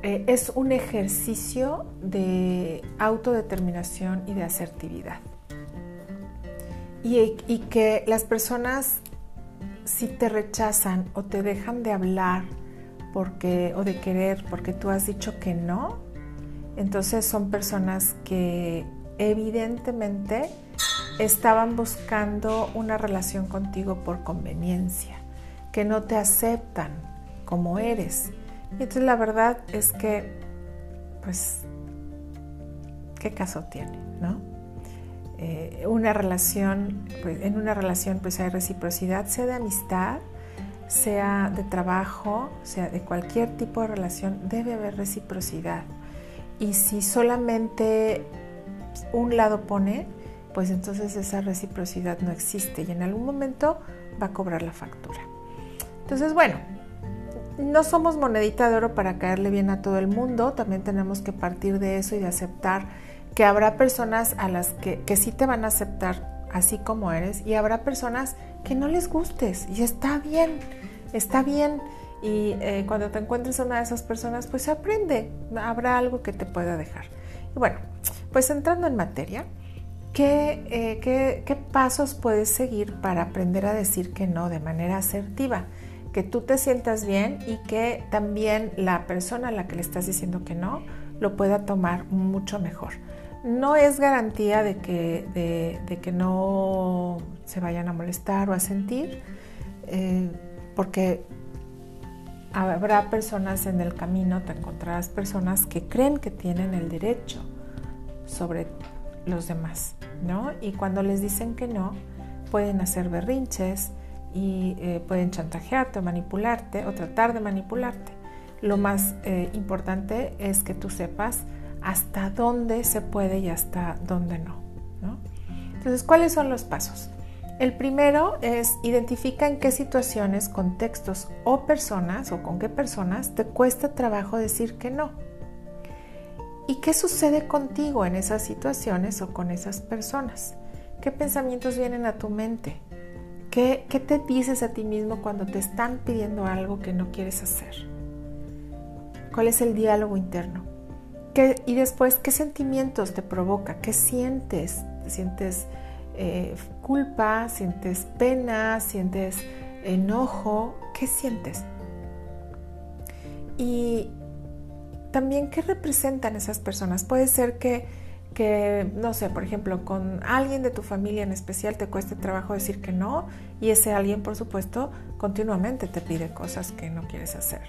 eh, es un ejercicio de autodeterminación y de asertividad. Y, y que las personas, si te rechazan o te dejan de hablar porque, o de querer porque tú has dicho que no, entonces son personas que evidentemente estaban buscando una relación contigo por conveniencia, que no te aceptan como eres. Y entonces la verdad es que, pues, ¿qué caso tiene? ¿No? Eh, una relación, pues, en una relación pues hay reciprocidad, sea de amistad, sea de trabajo, sea de cualquier tipo de relación, debe haber reciprocidad. Y si solamente un lado pone, pues entonces esa reciprocidad no existe y en algún momento va a cobrar la factura. Entonces, bueno, no somos monedita de oro para caerle bien a todo el mundo, también tenemos que partir de eso y de aceptar que habrá personas a las que, que sí te van a aceptar así como eres y habrá personas que no les gustes y está bien, está bien y eh, cuando te encuentres a una de esas personas, pues aprende, habrá algo que te pueda dejar. Bueno, pues entrando en materia, ¿qué, ¿qué, pasos puedes seguir para aprender a decir que no de manera asertiva? Que tú te sientas bien y que también la persona a la que le estás diciendo que no lo pueda tomar mucho mejor. No es garantía de que, de, que no se vayan a molestar o a sentir, eh, porque habrá personas en el camino, te encontrarás personas que creen que tienen el derecho sobre los demás, ¿no? Y cuando les dicen que no, pueden hacer berrinches y eh, pueden chantajearte o manipularte o tratar de manipularte. Lo más eh, importante es que tú sepas hasta dónde se puede y hasta dónde no, ¿no? Entonces, ¿cuáles son los pasos? El primero es identifica en qué situaciones, contextos o personas o con qué personas te cuesta trabajo decir que no. ¿Y qué sucede contigo en esas situaciones o con esas personas? ¿Qué pensamientos vienen a tu mente? ¿Qué, te dices a ti mismo cuando te están pidiendo algo que no quieres hacer? ¿Cuál es el diálogo interno? Y después, ¿qué sentimientos te provoca? ¿Qué sientes? ¿Te sientes eh, culpa? ¿Sientes pena? ¿Sientes enojo? ¿Qué sientes? Y también qué representan esas personas. Puede ser que, que, no sé, por ejemplo, con alguien de tu familia en especial te cueste trabajo decir que no y ese alguien, por supuesto, continuamente te pide cosas que no quieres hacer.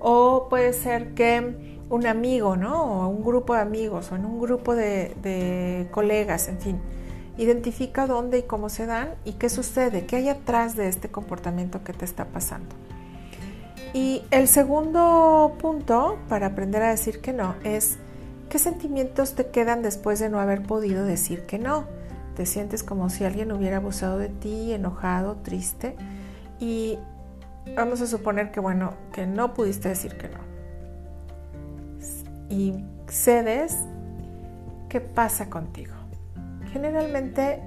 O puede ser que un amigo, ¿no? O un grupo de amigos o en un grupo de, colegas, en fin. Identifica dónde y cómo se dan y qué sucede, qué hay atrás de este comportamiento que te está pasando. Y el segundo punto para aprender a decir que no es qué sentimientos te quedan después de no haber podido decir que no. Te sientes como si alguien hubiera abusado de ti, enojado, triste. Y vamos a suponer que, bueno, que no pudiste decir que no. Y cedes, ¿qué pasa contigo? Generalmente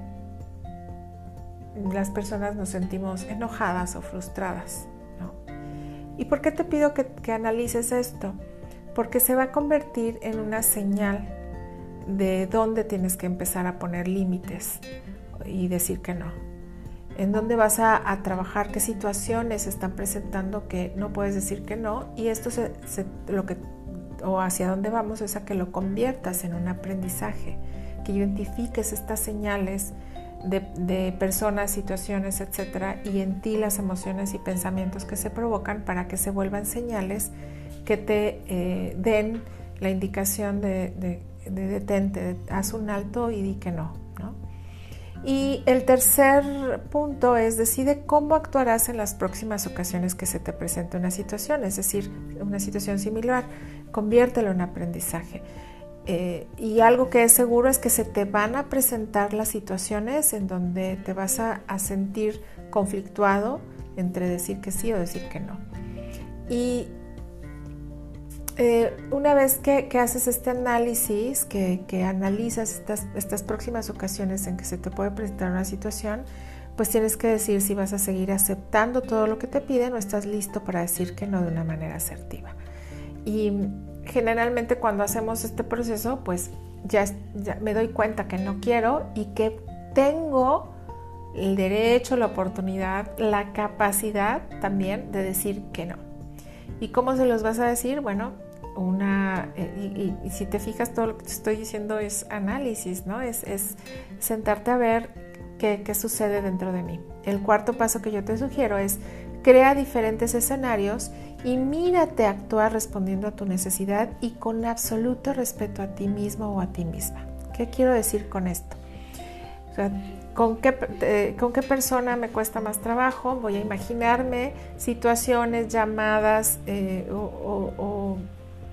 las personas nos sentimos enojadas o frustradas ¿Y por qué te pido que, analices esto? Porque se va a convertir en una señal de dónde tienes que empezar a poner límites y decir que no. En dónde vas a, trabajar, qué situaciones están presentando que no puedes decir que no. Y esto se, lo que, o hacia dónde vamos es a que lo conviertas en un aprendizaje, que identifiques estas señales de, personas, situaciones, etcétera, y en ti las emociones y pensamientos que se provocan para que se vuelvan señales que te eh, den la indicación de, de, detente, haz un alto y di que no. Y el tercer punto es decide cómo actuarás en las próximas ocasiones que se te presente una situación, es decir, una situación similar, conviértelo en aprendizaje. Eh, y algo que es seguro es que se te van a presentar las situaciones en donde te vas a, sentir conflictuado entre decir que sí o decir que no. Y eh, una vez que, haces este análisis, que, analizas estas, estas, próximas ocasiones en que se te puede presentar una situación, pues tienes que decir si vas a seguir aceptando todo lo que te piden o estás listo para decir que no de una manera asertiva. Y generalmente cuando hacemos este proceso, pues ya, me doy cuenta que no quiero y que tengo el derecho, la oportunidad, la capacidad también de decir que no. ¿Y cómo se los vas a decir? Bueno, una, eh, y, si te fijas, todo lo que te estoy diciendo es análisis, ¿no? Es, es sentarte a ver qué, qué sucede dentro de mí. El cuarto paso que yo te sugiero es crea diferentes escenarios y mírate actuar respondiendo a tu necesidad y con absoluto respeto a ti mismo o a ti misma. ¿Qué quiero decir con esto? ¿con, qué, eh, ¿Con qué persona me cuesta más trabajo? Voy a imaginarme situaciones, llamadas eh, o,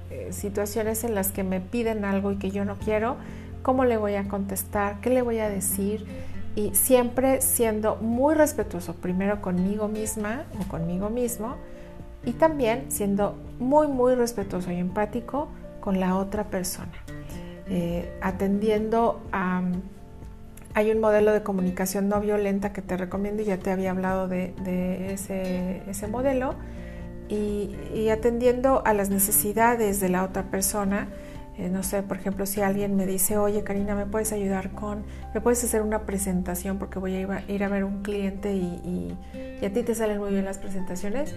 eh, situaciones en las que me piden algo y que yo no quiero. ¿Cómo le voy a contestar? ¿Qué le voy a decir? Y siempre siendo muy respetuoso, primero conmigo misma o conmigo mismo, y también siendo muy, muy respetuoso y empático con la otra persona. Eh, atendiendo a... Hay un modelo de comunicación no violenta que te recomiendo y ya te había hablado de, ese, modelo. Y, atendiendo a las necesidades de la otra persona, Eh, no sé, por ejemplo, si alguien me dice, oye Karina, ¿me puedes ayudar con, me puedes hacer una presentación porque voy a ir a, ver un cliente y, a ti te salen muy bien las presentaciones?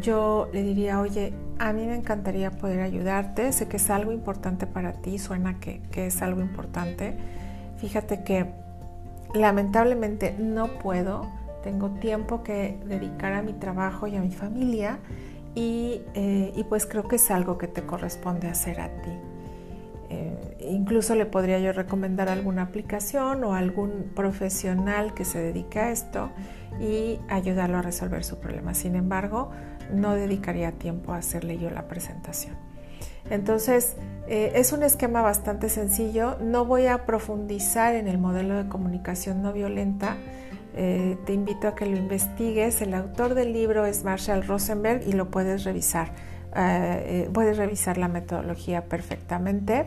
Yo le diría, oye, a mí me encantaría poder ayudarte, sé que es algo importante para ti, suena que, que es algo importante. Fíjate que lamentablemente no puedo, tengo tiempo que dedicar a mi trabajo y a mi familia y, eh, pues creo que es algo que te corresponde hacer a ti. Eh, incluso le podría yo recomendar alguna aplicación o algún profesional que se dedique a esto y ayudarlo a resolver su problema. Sin embargo, no dedicaría tiempo a hacerle yo la presentación. Entonces, eh, es un esquema bastante sencillo. No voy a profundizar en el modelo de comunicación no violenta. Eh, te invito a que lo investigues. El autor del libro es Marshall Rosenberg y lo puedes revisar. Eh, eh, puedes revisar la metodología perfectamente.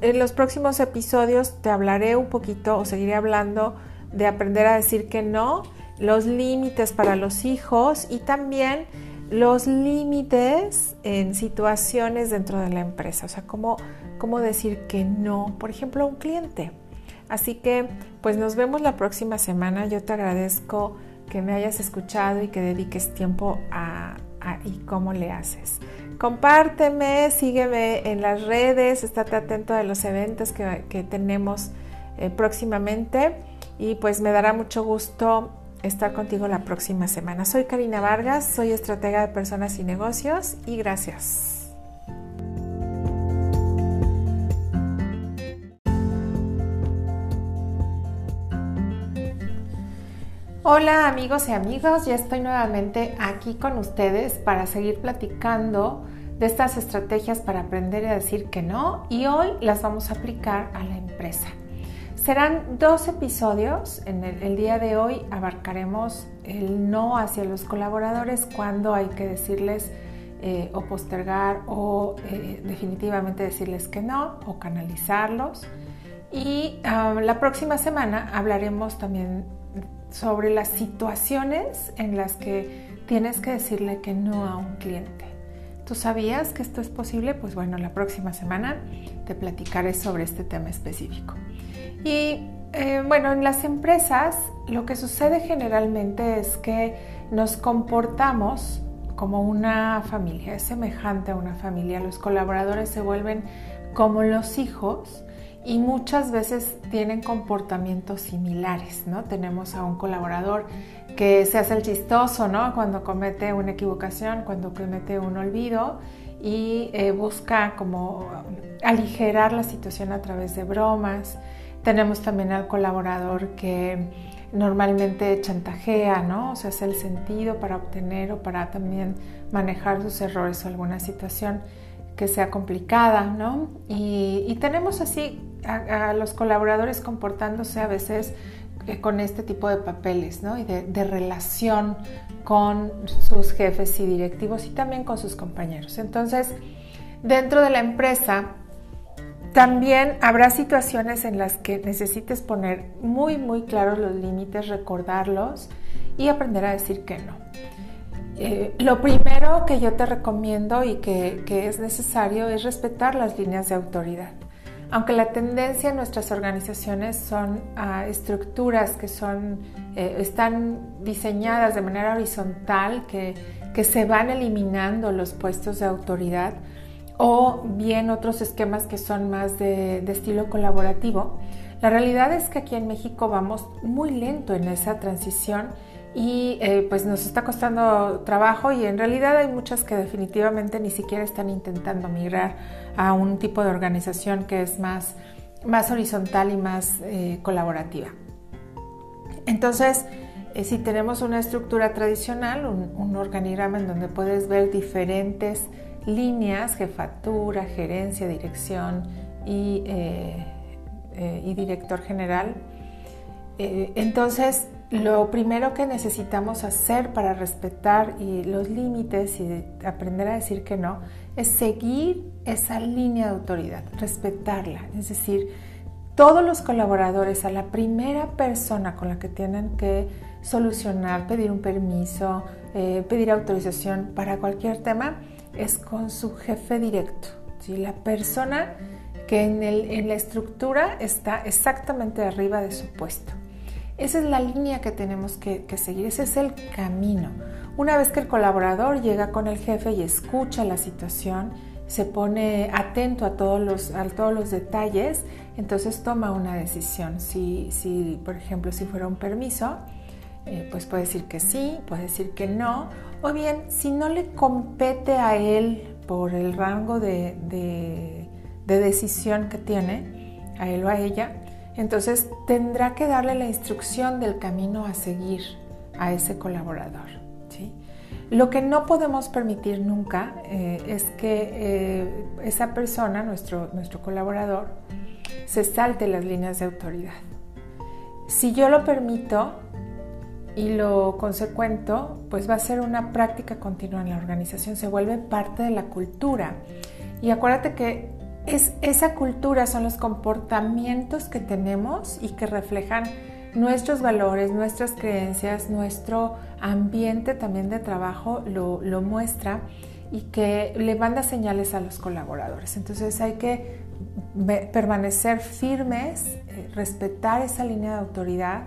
En los próximos episodios te hablaré un poquito o seguiré hablando de aprender a decir que no, los límites para los hijos y también los límites en situaciones dentro de la empresa, o sea, cómo, cómo decir que no, por ejemplo, a un cliente. Así que, pues nos vemos la próxima semana. Yo te agradezco que me hayas escuchado y que dediques tiempo a, a y cómo le haces. Compárteme, sígueme en las redes, estate atento a los eventos que, tenemos eh, próximamente y pues me dará mucho gusto estar contigo la próxima semana. Soy Karina Vargas, soy estratega de personas y negocios y gracias. Hola amigos y amigos, ya estoy nuevamente aquí con ustedes para seguir platicando de estas estrategias para aprender a decir que no y hoy las vamos a aplicar a la empresa. Serán dos episodios. En el, día de hoy abarcaremos el no hacia los colaboradores cuando hay que decirles eh, o postergar o eh, definitivamente decirles que no o canalizarlos. Y ah, la próxima semana hablaremos también sobre las situaciones en las que tienes que decirle que no a un cliente. ¿Tú sabías que esto es posible? Pues bueno, la próxima semana te platicaré sobre este tema específico. Y eh, bueno, en las empresas lo que sucede generalmente es que nos comportamos como una familia, es semejante a una familia. Los colaboradores se vuelven como los hijos y muchas veces tienen comportamientos similares, ¿no? Tenemos a un colaborador que se hace el chistoso, ¿no? Cuando comete una equivocación, cuando comete un olvido y eh, busca como aligerar la situación a través de bromas. Tenemos también al colaborador que normalmente chantajea, ¿no? O sea, hace el sentido para obtener o para también manejar sus errores o alguna situación que sea complicada, ¿no? Y, tenemos así a, los colaboradores comportándose a veces eh, con este tipo de papeles ¿no? y de, relación con sus jefes y directivos y también con sus compañeros. Entonces, dentro de la empresa, también habrá situaciones en las que necesites poner muy, muy claros los límites, recordarlos y aprender a decir que no. Eh, lo primero que yo te recomiendo y que es necesario es respetar las líneas de autoridad. Aunque la tendencia en nuestras organizaciones son a estructuras que son, eh, están diseñadas de manera horizontal, que, que se van eliminando los puestos de autoridad, o bien otros esquemas que son más de, de estilo colaborativo, la realidad es que aquí en México vamos muy lento en esa transición y eh, pues nos está costando trabajo y en realidad hay muchas que definitivamente ni siquiera están intentando migrar a un tipo de organización que es más, más horizontal y más eh, colaborativa. Entonces, eh, si tenemos una estructura tradicional, un, organigrama en donde puedes ver diferentes líneas, jefatura, gerencia, dirección y, y director general, entonces lo primero que necesitamos hacer para respetar los límites y aprender a decir que no es seguir esa línea de autoridad, respetarla. Es decir, todos los colaboradores, a la primera persona con la que tienen que solucionar, pedir un permiso, eh, pedir autorización para cualquier tema, es con su jefe directo. La persona que en la estructura está exactamente arriba de su puesto. Esa es la línea que tenemos que, seguir, ese es el camino. Una vez que el colaborador llega con el jefe y escucha la situación, se pone atento a todos los, a todos los detalles, entonces toma una decisión. Si, si por ejemplo, si fuera un permiso, eh, pues puede decir que sí, puede decir que no, o bien si no le compete a él por el rango de, de decisión que tiene, a él o a ella, entonces tendrá que darle la instrucción del camino a seguir a ese colaborador. Lo que no podemos permitir nunca eh, es que eh, esa persona, nuestro, nuestro colaborador, se salte las líneas de autoridad. Si yo lo permito y lo consecuento, pues va a ser una práctica continua en la organización, se vuelve parte de la cultura. Y acuérdate que es, esa cultura son los comportamientos que tenemos y que reflejan nuestros valores, nuestras creencias, nuestro ambiente también de trabajo lo, muestra y que le manda señales a los colaboradores. Entonces hay que permanecer firmes, eh, respetar esa línea de autoridad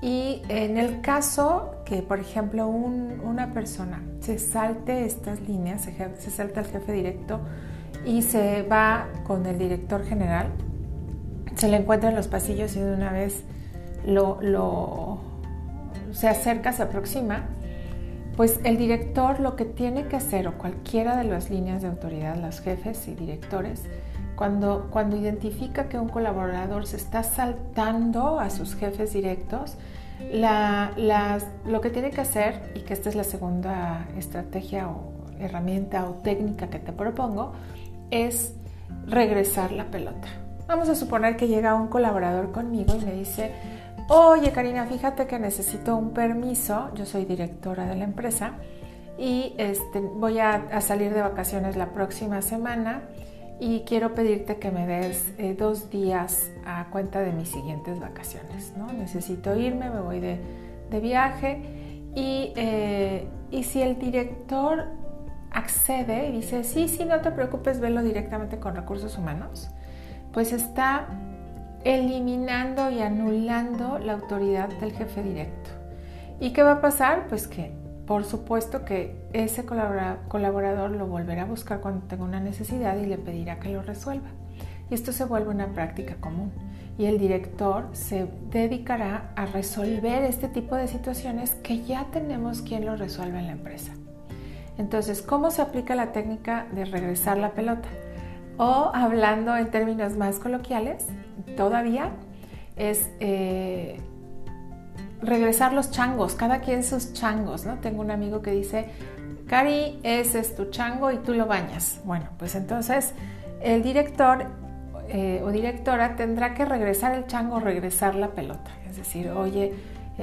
y en el caso que, por ejemplo, una persona se salte estas líneas, se, se salta al jefe directo, y se va con el director general, se le encuentra en los pasillos y de una vez lo, se acerca, se aproxima, pues el director lo que tiene que hacer, o cualquiera de las líneas de autoridad, los jefes y directores, cuando, cuando identifica que un colaborador se está saltando a sus jefes directos, lo que tiene que hacer, y que esta es la segunda estrategia o herramienta o técnica que te propongo, es regresar la pelota. Vamos a suponer que llega un colaborador conmigo y me dice, oye Karina, fíjate que necesito un permiso, yo soy directora de la empresa y este, voy a, salir de vacaciones la próxima semana y quiero pedirte que me des eh, dos días a cuenta de mis siguientes vacaciones. ¿no? Necesito irme, me voy de, viaje y, eh, y si el director accede y dice, sí, sí, no te preocupes, velo directamente con recursos humanos, pues está eliminando y anulando la autoridad del jefe directo. ¿Y qué va a pasar? Pues que por supuesto que ese colaborador lo volverá a buscar cuando tenga una necesidad y le pedirá que lo resuelva. Y esto se vuelve una práctica común. Y el director se dedicará a resolver este tipo de situaciones que ya tenemos quien lo resuelve en la empresa. Entonces, ¿cómo se aplica la técnica de regresar la pelota? O hablando en términos más coloquiales, todavía es eh, regresar los changos, cada quien sus changos, ¿no? Tengo un amigo que dice, Cari, ese es tu chango y tú lo bañas. Bueno, pues entonces el director eh, o directora tendrá que regresar el chango regresar la pelota. Es decir, oye,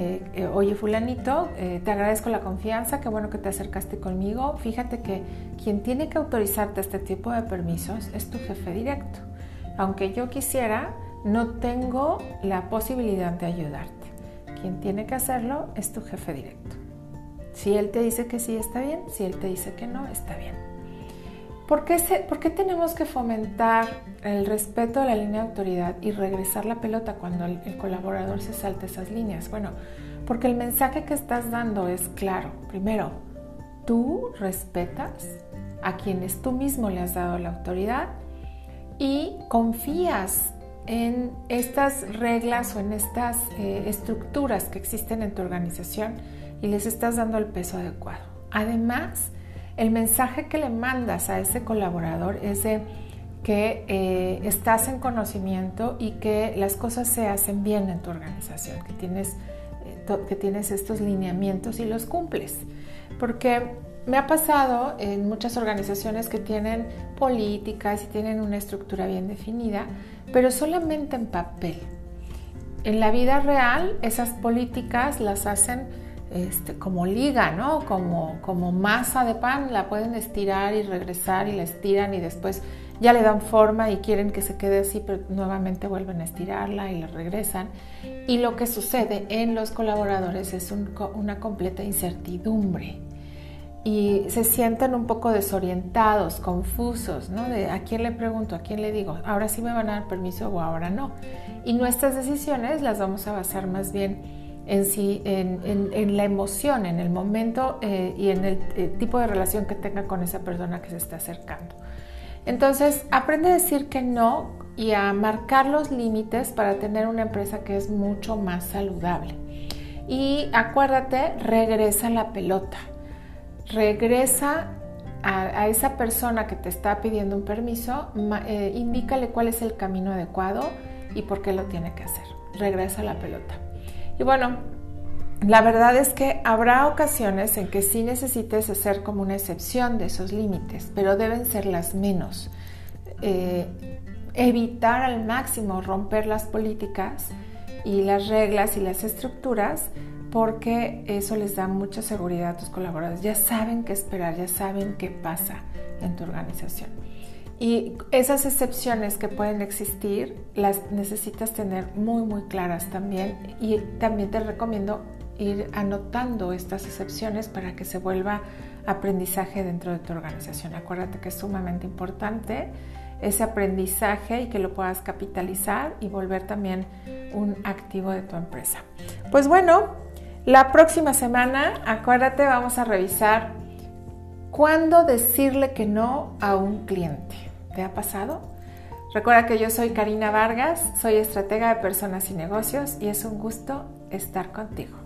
eh, eh, oye fulanito, eh, te agradezco la confianza, qué bueno que te acercaste conmigo. Fíjate que quien tiene que autorizarte este tipo de permisos es tu jefe directo. Aunque yo quisiera, no tengo la posibilidad de ayudarte. Quien tiene que hacerlo es tu jefe directo. Si él te dice que sí, está bien. Si él te dice que no, está bien. ¿Por qué, tenemos que fomentar el respeto a la línea de autoridad y regresar la pelota cuando el, colaborador se salta esas líneas? Bueno, porque el mensaje que estás dando es claro. Primero, tú respetas a quienes tú mismo le has dado la autoridad y confías en estas reglas o en estas eh, estructuras que existen en tu organización y les estás dando el peso adecuado. Además, el mensaje que le mandas a ese colaborador es de que eh, estás en conocimiento y que las cosas se hacen bien en tu organización, que tienes, eh, que tienes estos lineamientos y los cumples. Porque me ha pasado en muchas organizaciones que tienen políticas y tienen una estructura bien definida, pero solamente en papel. En la vida real esas políticas las hacen este, como liga, ¿no? Como, como masa de pan, la pueden estirar y regresar y la estiran y después ya le dan forma y quieren que se quede así, pero nuevamente vuelven a estirarla y la regresan. Y lo que sucede en los colaboradores es una completa incertidumbre. y se sienten un poco desorientados, confusos, ¿no? De a quién le pregunto, a quién le digo, ahora sí me van a dar permiso o ahora no. Y nuestras decisiones las vamos a basar más bien en sí, en, la emoción, en el momento eh, y en el, el tipo de relación que tenga con esa persona que se está acercando. Entonces, aprende a decir que no y a marcar los límites para tener una empresa que es mucho más saludable. Y acuérdate, regresa la pelota regresa a, esa persona que te está pidiendo un permiso, eh, indícale cuál es el camino adecuado y por qué lo tiene que hacer. Regresa la pelota. Y bueno, la verdad es que habrá ocasiones en que sí necesites hacer como una excepción de esos límites, pero deben ser las menos. Eh, evitar al máximo romper las políticas y las reglas y las estructuras porque eso les da mucha seguridad a tus colaboradores. Ya saben qué esperar, ya saben qué pasa en tu organización. Y esas excepciones que pueden existir las necesitas tener muy, muy claras también. Y también te recomiendo ir anotando estas excepciones para que se vuelva aprendizaje dentro de tu organización. Acuérdate que es sumamente importante ese aprendizaje y que lo puedas capitalizar y volver también un activo de tu empresa. Pues bueno, la próxima semana, acuérdate, vamos a revisar cuándo decirle que no a un cliente. Ha pasado? Recuerda que yo soy Karina Vargas, soy estratega de personas y negocios y es un gusto estar contigo.